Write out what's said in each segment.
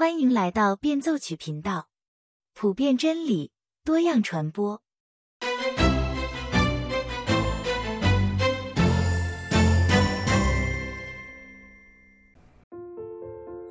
欢迎来到变奏曲频道，普遍真理，多样传播。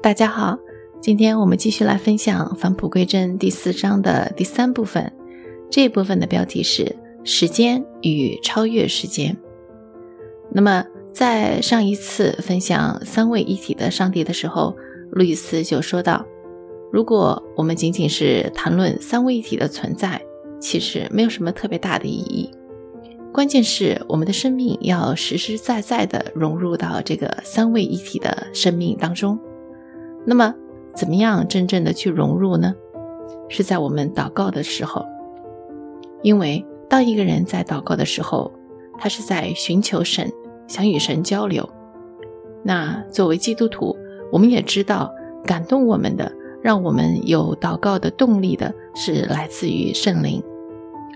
大家好，今天我们继续来分享《返璞归真》第四章的第三部分。这部分的标题是“时间与超越时间”。那么，在上一次分享三位一体的上帝的时候，路易斯就说到：“如果我们仅仅是谈论三位一体的存在，其实没有什么特别大的意义。关键是我们的生命要实实在在的融入到这个三位一体的生命当中。”那么，怎么样真正的去融入呢？是在我们祷告的时候，因为当一个人在祷告的时候，他是在寻求神，想与神交流。那作为基督徒，我们也知道，感动我们的，让我们有祷告的动力的，是来自于圣灵，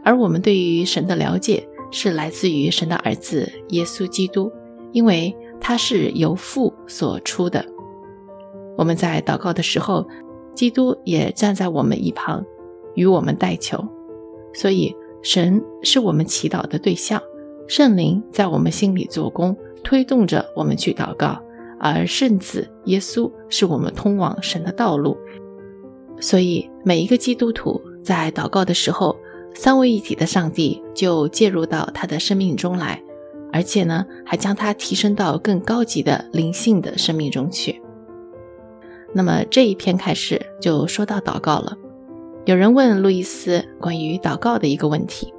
而我们对于神的了解，是来自于神的儿子耶稣基督，因为他是由父所出的。我们在祷告的时候，基督也站在我们一旁，与我们代求。所以，神是我们祈祷的对象，圣灵在我们心里做工，推动着我们去祷告。而圣子耶稣是我们通往神的道路。所以，每一个基督徒在祷告的时候，三位一体的上帝就介入到他的生命中来，而且呢，还将他提升到更高级的灵性的生命中去。那么这一篇开始就说到祷告了。有人问路易斯关于祷告的一个问题，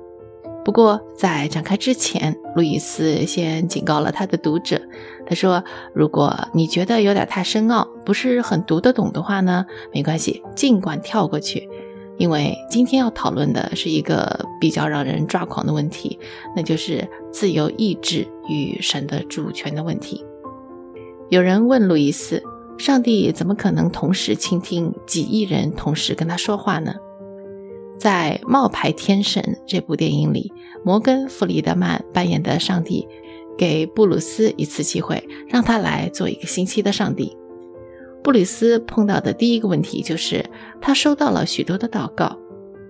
不过在展开之前，路易斯先警告了他的读者。他说：“如果你觉得有点太深奥，不是很读得懂的话呢，没关系，尽管跳过去，因为今天要讨论的是一个比较让人抓狂的问题，那就是自由意志与神的主权的问题。”有人问路易斯。上帝怎么可能同时倾听几亿人同时跟他说话呢？在《冒牌天神》这部电影里，摩根·弗里德曼扮演的上帝给布鲁斯一次机会，让他来做一个星期的上帝。布鲁斯碰到的第一个问题就是，他收到了许多的祷告，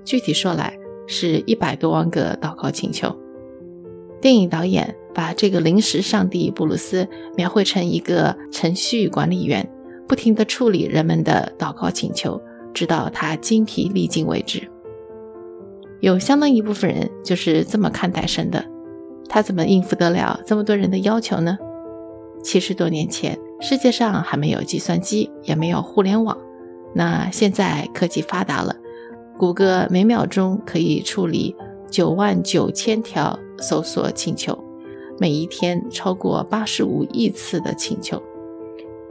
具体说来是一百多万个祷告请求。电影导演把这个临时上帝布鲁斯描绘成一个程序管理员。不停地处理人们的祷告请求，直到他精疲力尽为止。有相当一部分人就是这么看待神的，他怎么应付得了这么多人的要求呢？七十多年前，世界上还没有计算机，也没有互联网。那现在科技发达了，谷歌每秒钟可以处理九万九千条搜索请求，每一天超过八十五亿次的请求。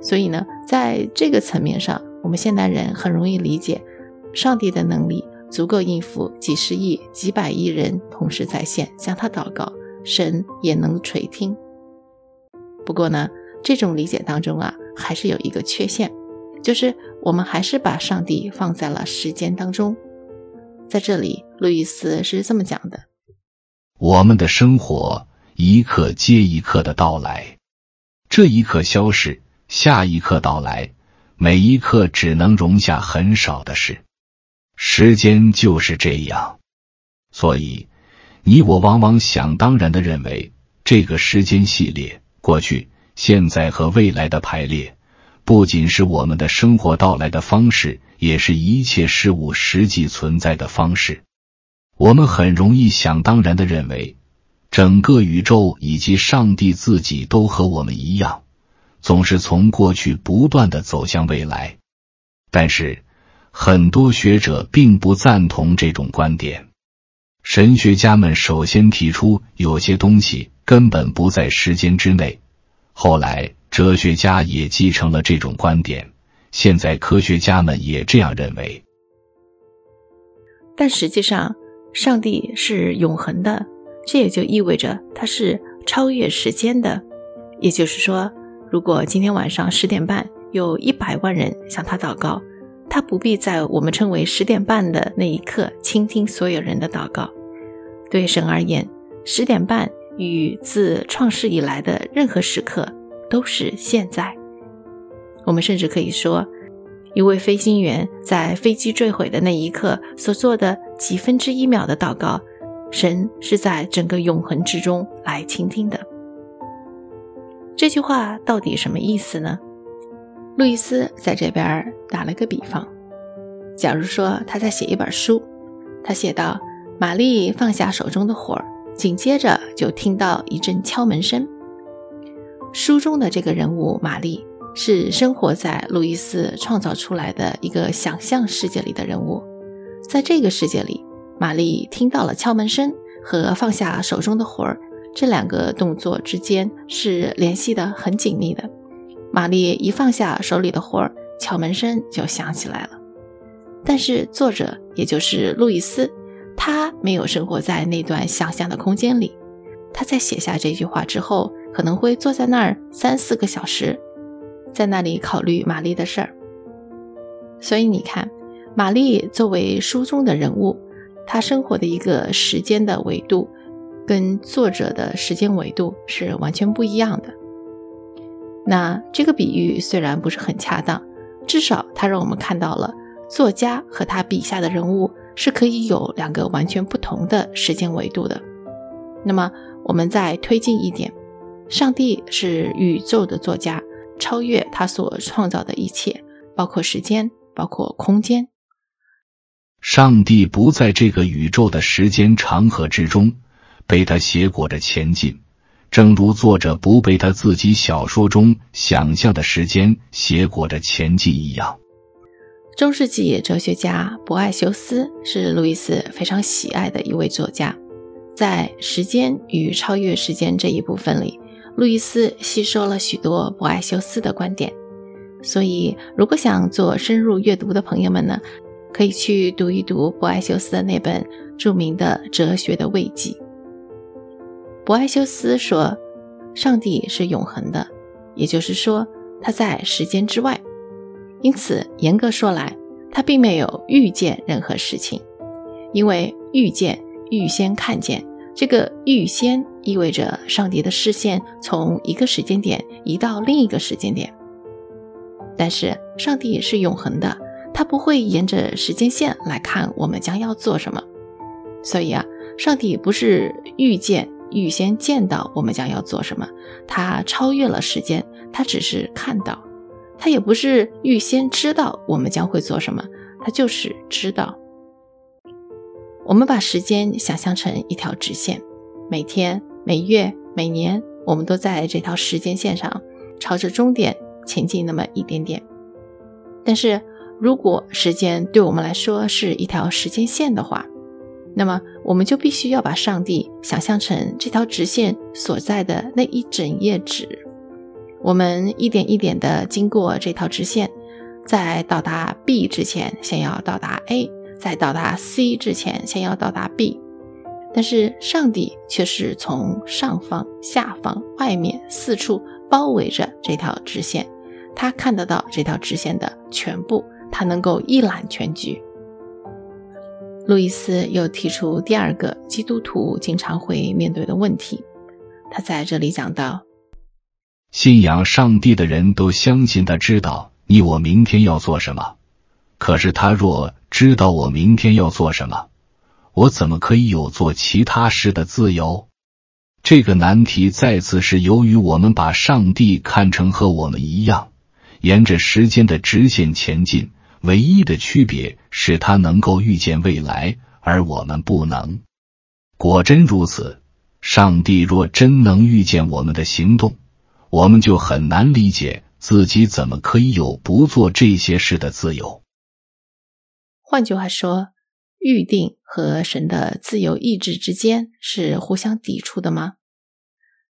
所以呢，在这个层面上，我们现代人很容易理解，上帝的能力足够应付几十亿、几百亿人同时在线向他祷告，神也能垂听。不过呢，这种理解当中啊，还是有一个缺陷，就是我们还是把上帝放在了时间当中。在这里，路易斯是这么讲的：我们的生活一刻接一刻的到来，这一刻消逝。下一刻到来，每一刻只能容下很少的事。时间就是这样，所以你我往往想当然的认为，这个时间系列——过去、现在和未来的排列，不仅是我们的生活到来的方式，也是一切事物实际存在的方式。我们很容易想当然的认为，整个宇宙以及上帝自己都和我们一样。总是从过去不断的走向未来，但是很多学者并不赞同这种观点。神学家们首先提出有些东西根本不在时间之内，后来哲学家也继承了这种观点，现在科学家们也这样认为。但实际上，上帝是永恒的，这也就意味着他是超越时间的，也就是说。如果今天晚上十点半有一百万人向他祷告，他不必在我们称为十点半的那一刻倾听所有人的祷告。对神而言，十点半与自创世以来的任何时刻都是现在。我们甚至可以说，一位飞行员在飞机坠毁的那一刻所做的几分之一秒的祷告，神是在整个永恒之中来倾听的。这句话到底什么意思呢？路易斯在这边打了个比方，假如说他在写一本书，他写到玛丽放下手中的火儿，紧接着就听到一阵敲门声。书中的这个人物玛丽是生活在路易斯创造出来的一个想象世界里的人物，在这个世界里，玛丽听到了敲门声和放下手中的火儿这两个动作之间是联系的很紧密的。玛丽一放下手里的活儿，敲门声就响起来了。但是作者，也就是路易斯，他没有生活在那段想象的空间里。他在写下这句话之后，可能会坐在那儿三四个小时，在那里考虑玛丽的事儿。所以你看，玛丽作为书中的人物，她生活的一个时间的维度，跟作者的时间维度是完全不一样的。那这个比喻虽然不是很恰当，至少它让我们看到了作家和他笔下的人物是可以有两个完全不同的时间维度的。那么我们再推进一点，上帝是宇宙的作家，超越他所创造的一切，包括时间，包括空间。上帝不在这个宇宙的时间长河之中被他挟裹着前进。正如作者不被他自己小说中想象的时间挟裹着前进一样。中世纪哲学家博爱修斯是路易斯非常喜爱的一位作家，在时间与超越时间这一部分里，路易斯吸收了许多博爱修斯的观点。所以，如果想做深入阅读的朋友们呢，可以去读一读博爱修斯的那本著名的《哲学的慰藉》。博爱修斯说：“上帝是永恒的，也就是说，他在时间之外。因此，严格说来，他并没有预见任何事情，因为预见、预先看见，这个预先意味着上帝的视线从一个时间点移到另一个时间点。但是，上帝是永恒的，他不会沿着时间线来看我们将要做什么。所以啊，上帝不是预见。”预先见到我们将要做什么，他超越了时间，他只是看到，他也不是预先知道我们将会做什么，他就是知道。我们把时间想象成一条直线，每天、每月、每年，我们都在这条时间线上朝着终点前进那么一点点。但是如果时间对我们来说是一条时间线的话，那么，我们就必须要把上帝想象成这条直线所在的那一整页纸。我们一点一点地经过这条直线，在到达 B 之前，先要到达 A；在到达 C 之前，先要到达 B。但是，上帝却是从上方、下方、外面四处包围着这条直线，他看得到这条直线的全部，他能够一览全局。路易斯又提出第二个基督徒经常会面对的问题，他在这里讲到：信仰上帝的人都相信他知道你我明天要做什么，可是他若知道我明天要做什么，我怎么可以有做其他事的自由？这个难题再次是由于我们把上帝看成和我们一样，沿着时间的直线前进。唯一的区别是他能够预见未来，而我们不能。果真如此，上帝若真能预见我们的行动，我们就很难理解自己怎么可以有不做这些事的自由。换句话说，预定和神的自由意志之间是互相抵触的吗？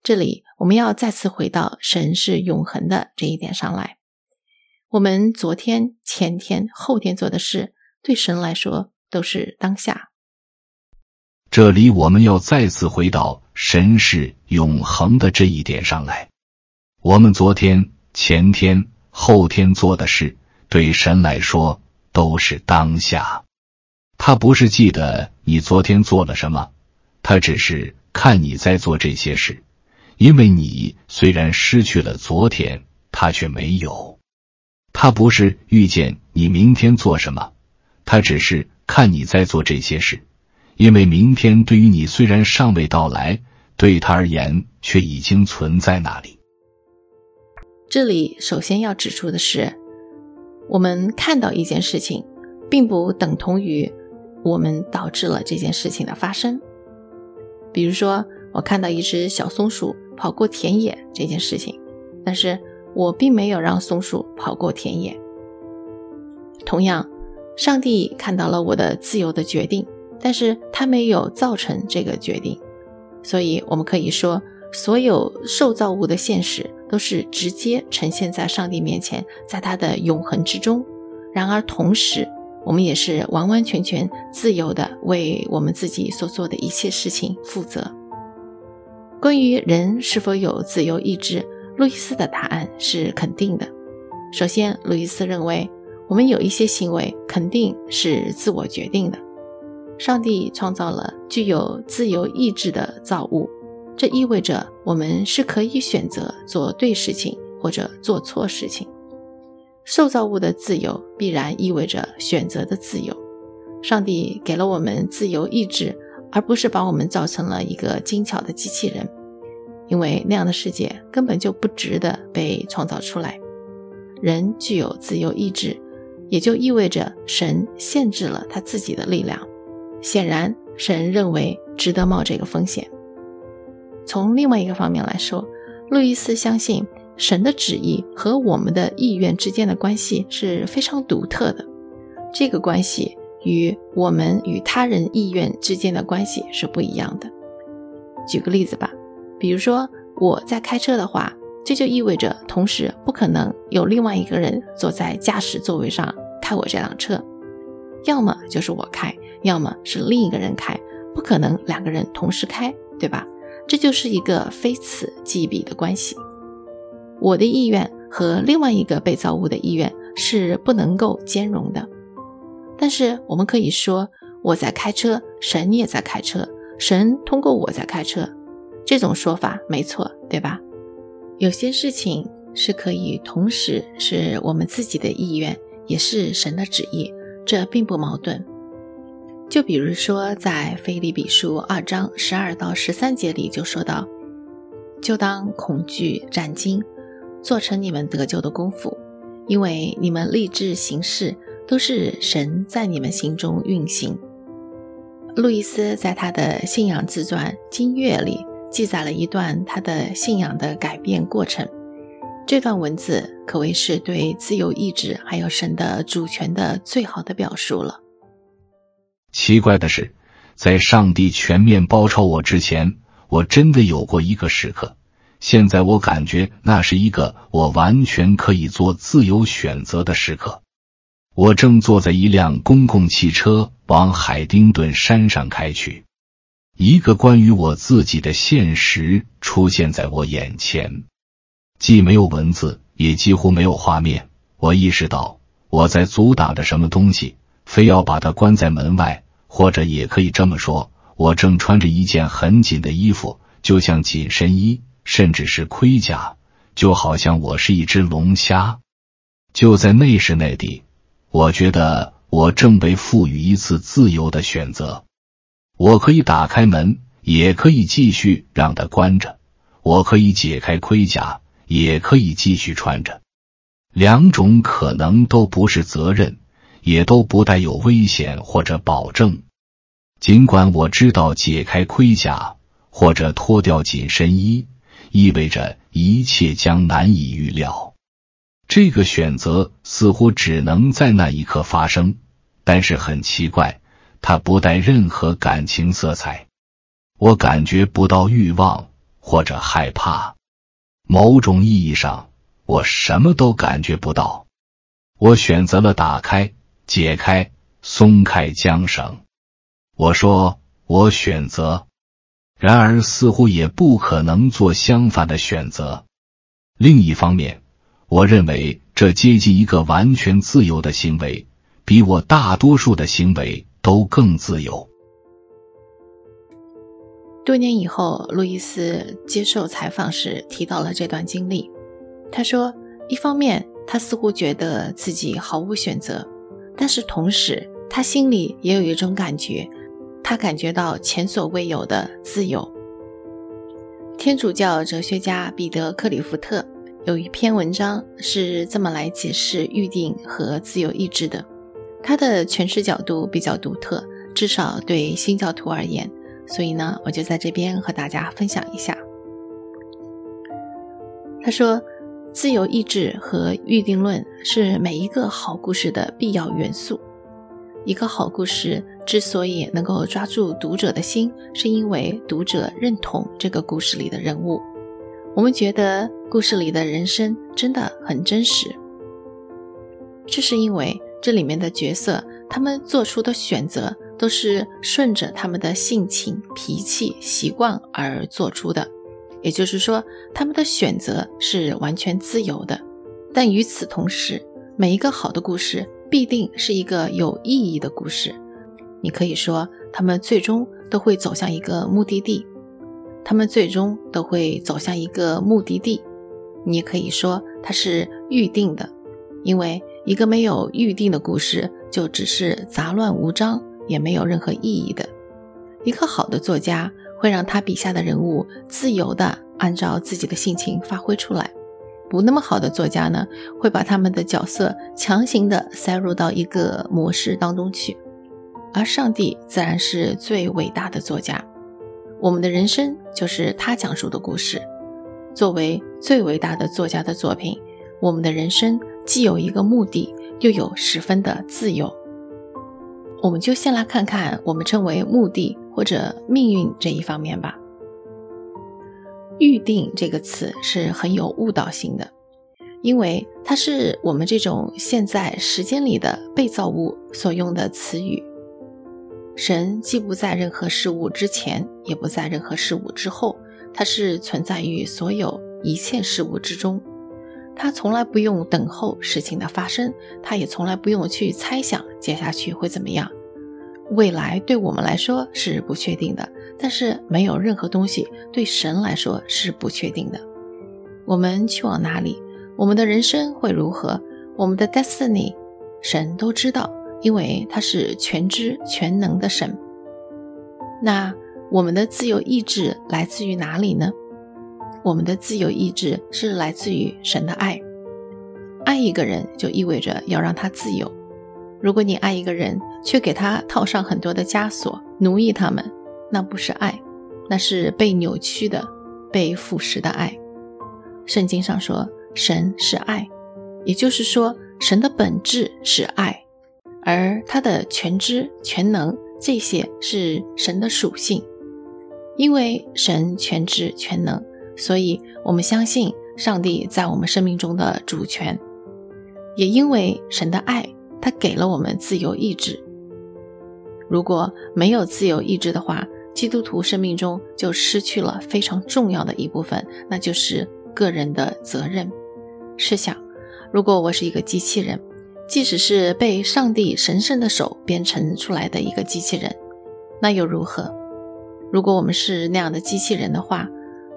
这里我们要再次回到神是永恒的这一点上来。我们昨天、前天、后天做的事，对神来说都是当下。这里我们要再次回到神是永恒的这一点上来。我们昨天、前天、后天做的事，对神来说都是当下。他不是记得你昨天做了什么，他只是看你在做这些事，因为你虽然失去了昨天，他却没有。他不是遇见你明天做什么，他只是看你在做这些事，因为明天对于你虽然尚未到来，对他而言却已经存在那里。这里首先要指出的是，我们看到一件事情，并不等同于我们导致了这件事情的发生。比如说，我看到一只小松鼠跑过田野这件事情，但是我并没有让松鼠跑过田野。同样，上帝看到了我的自由的决定，但是他没有造成这个决定。所以，我们可以说，所有受造物的现实都是直接呈现在上帝面前，在他的永恒之中。然而，同时，我们也是完完全全自由的，为我们自己所做的一切事情负责。关于人是否有自由意志，路易斯的答案是肯定的。首先，路易斯认为，我们有一些行为肯定是自我决定的。上帝创造了具有自由意志的造物，这意味着我们是可以选择做对事情或者做错事情。受造物的自由必然意味着选择的自由。上帝给了我们自由意志，而不是把我们造成了一个精巧的机器人，因为那样的世界根本就不值得被创造出来。人具有自由意志，也就意味着神限制了他自己的力量。显然，神认为值得冒这个风险。从另外一个方面来说，路易斯相信神的旨意和我们的意愿之间的关系是非常独特的。这个关系与我们与他人意愿之间的关系是不一样的。举个例子吧，比如说我在开车的话，这就意味着同时不可能有另外一个人坐在驾驶座位上开我这辆车，要么就是我开。要么是另一个人开，不可能两个人同时开，对吧？这就是一个非此即彼的关系。我的意愿和另外一个被造物的意愿是不能够兼容的。但是我们可以说，我在开车，神也在开车，神通过我在开车，这种说法没错，对吧？有些事情是可以同时是我们自己的意愿，也是神的旨意，这并不矛盾。就比如说，在《腓立比书》二章十二到十三节里就说到：“就当恐惧战惊，做成你们得救的功夫，因为你们立志行事，都是神在你们心中运行。”路易斯在他的信仰自传《经月》里记载了一段他的信仰的改变过程。这段文字可谓是对自由意志还有神的主权的最好的表述了。奇怪的是，在上帝全面包抄我之前，我真的有过一个时刻。现在我感觉那是一个我完全可以做自由选择的时刻。我正坐在一辆公共汽车往海丁顿山上开去，一个关于我自己的现实出现在我眼前，既没有文字，也几乎没有画面。我意识到我在阻挡着什么东西。非要把它关在门外，或者也可以这么说：我正穿着一件很紧的衣服，就像紧身衣，甚至是盔甲，就好像我是一只龙虾。就在那时那地，我觉得我正被赋予一次自由的选择：我可以打开门，也可以继续让它关着；我可以解开盔甲，也可以继续穿着。两种可能都不是责任。也都不带有危险或者保证。尽管我知道解开盔甲或者脱掉紧身衣意味着一切将难以预料，这个选择似乎只能在那一刻发生。但是很奇怪，它不带任何感情色彩。我感觉不到欲望或者害怕。某种意义上，我什么都感觉不到。我选择了打开。解开、松开缰绳，我说我选择，然而似乎也不可能做相反的选择。另一方面，我认为这接近一个完全自由的行为，比我大多数的行为都更自由。多年以后，路易斯接受采访时提到了这段经历。他说：“一方面，他似乎觉得自己毫无选择，但是同时他心里也有一种感觉，他感觉到前所未有的自由。天主教哲学家彼得·克里夫特有一篇文章是这么来解释预定和自由意志的，他的诠释角度比较独特，至少对新教徒而言，所以呢，我就在这边和大家分享一下。他说。自由意志和预定论是每一个好故事的必要元素。一个好故事之所以能够抓住读者的心，是因为读者认同这个故事里的人物。我们觉得故事里的人生真的很真实，这是因为这里面的角色他们做出的选择都是顺着他们的性情、脾气、习惯而做出的。也就是说，他们的选择是完全自由的，但与此同时，每一个好的故事必定是一个有意义的故事。你可以说，他们最终都会走向一个目的地，他们最终都会走向一个目的地。你也可以说，它是预定的，因为一个没有预定的故事，就只是杂乱无章，也没有任何意义的。一个好的作家。会让他笔下的人物自由地按照自己的性情发挥出来。不那么好的作家呢，会把他们的角色强行地塞入到一个模式当中去。而上帝自然是最伟大的作家，我们的人生就是他讲述的故事。作为最伟大的作家的作品，我们的人生既有一个目的，又有十分的自由。我们就先来看看我们称为目的。或者命运这一方面吧。预定这个词是很有误导性的，因为它是我们这种现在时间里的被造物所用的词语。神既不在任何事物之前，也不在任何事物之后，它是存在于所有一切事物之中。他从来不用等候事情的发生，他也从来不用去猜想接下去会怎么样。未来对我们来说是不确定的，但是没有任何东西对神来说是不确定的。我们去往哪里，我们的人生会如何，我们的 destiny，神都知道，因为他是全知全能的神。那我们的自由意志来自于哪里呢？我们的自由意志是来自于神的爱。爱一个人就意味着要让他自由。如果你爱一个人，却给他套上很多的枷锁，奴役他们，那不是爱，那是被扭曲的、被腐蚀的爱。圣经上说，神是爱，也就是说，神的本质是爱，而他的全知全能，这些是神的属性。因为神全知全能，所以我们相信上帝在我们生命中的主权。也因为神的爱。他给了我们自由意志。如果没有自由意志的话，基督徒生命中就失去了非常重要的一部分，那就是个人的责任。试想，如果我是一个机器人，即使是被上帝神圣的手编程出来的一个机器人，那又如何？如果我们是那样的机器人的话，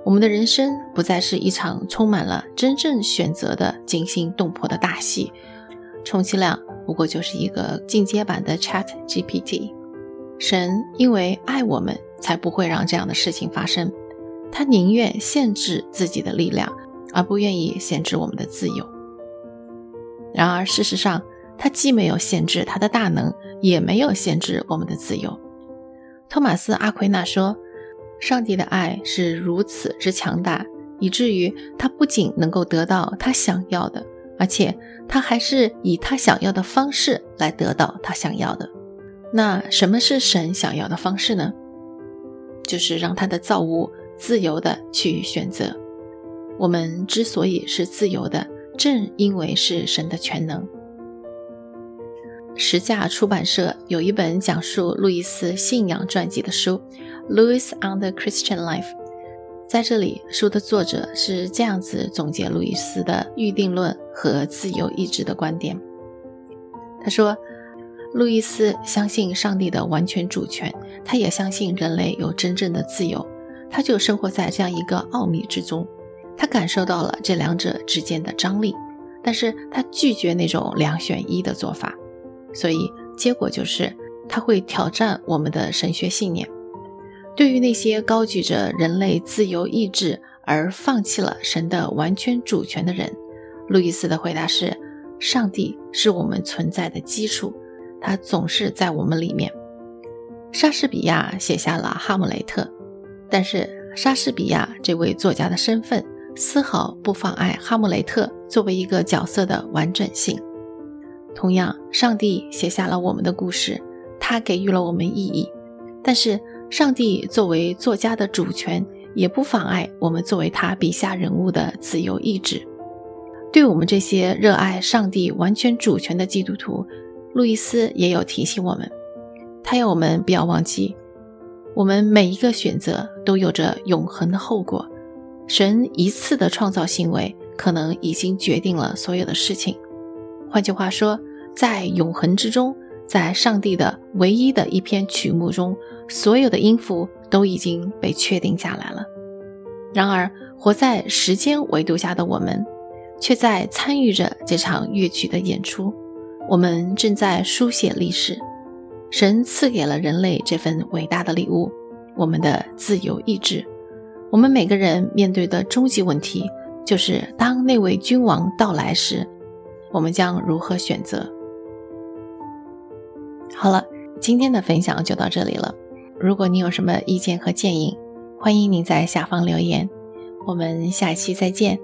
我们的人生不再是一场充满了真正选择的惊心动魄的大戏，充其量。不过就是一个进阶版的 Chat GPT。神因为爱我们，才不会让这样的事情发生。他宁愿限制自己的力量，而不愿意限制我们的自由。然而，事实上，他既没有限制他的大能，也没有限制我们的自由。托马斯·阿奎那说：“上帝的爱是如此之强大，以至于他不仅能够得到他想要的。”而且他还是以他想要的方式来得到他想要的。那什么是神想要的方式呢？就是让他的造物自由的去选择。我们之所以是自由的，正因为是神的全能。十架出版社有一本讲述路易斯信仰传记的书，《Louis on the Christian Life》。在这里，书的作者是这样子总结路易斯的预定论和自由意志的观点。他说，路易斯相信上帝的完全主权，他也相信人类有真正的自由。他就生活在这样一个奥秘之中，他感受到了这两者之间的张力。但是他拒绝那种两选一的做法，所以结果就是他会挑战我们的神学信念。对于那些高举着人类自由意志而放弃了神的完全主权的人，路易斯的回答是：上帝是我们存在的基础，他总是在我们里面。莎士比亚写下了《哈姆雷特》，但是莎士比亚这位作家的身份丝毫不妨碍哈姆雷特作为一个角色的完整性。同样，上帝写下了我们的故事，他给予了我们意义，但是。上帝作为作家的主权，也不妨碍我们作为他笔下人物的自由意志。对我们这些热爱上帝完全主权的基督徒，路易斯也有提醒我们：他要我们不要忘记，我们每一个选择都有着永恒的后果。神一次的创造行为，可能已经决定了所有的事情。换句话说，在永恒之中。在上帝的唯一的一篇曲目中，所有的音符都已经被确定下来了。然而，活在时间维度下的我们，却在参与着这场乐曲的演出。我们正在书写历史。神赐给了人类这份伟大的礼物——我们的自由意志。我们每个人面对的终极问题，就是当那位君王到来时，我们将如何选择？好了，今天的分享就到这里了。如果你有什么意见和建议，欢迎您在下方留言。我们下期再见。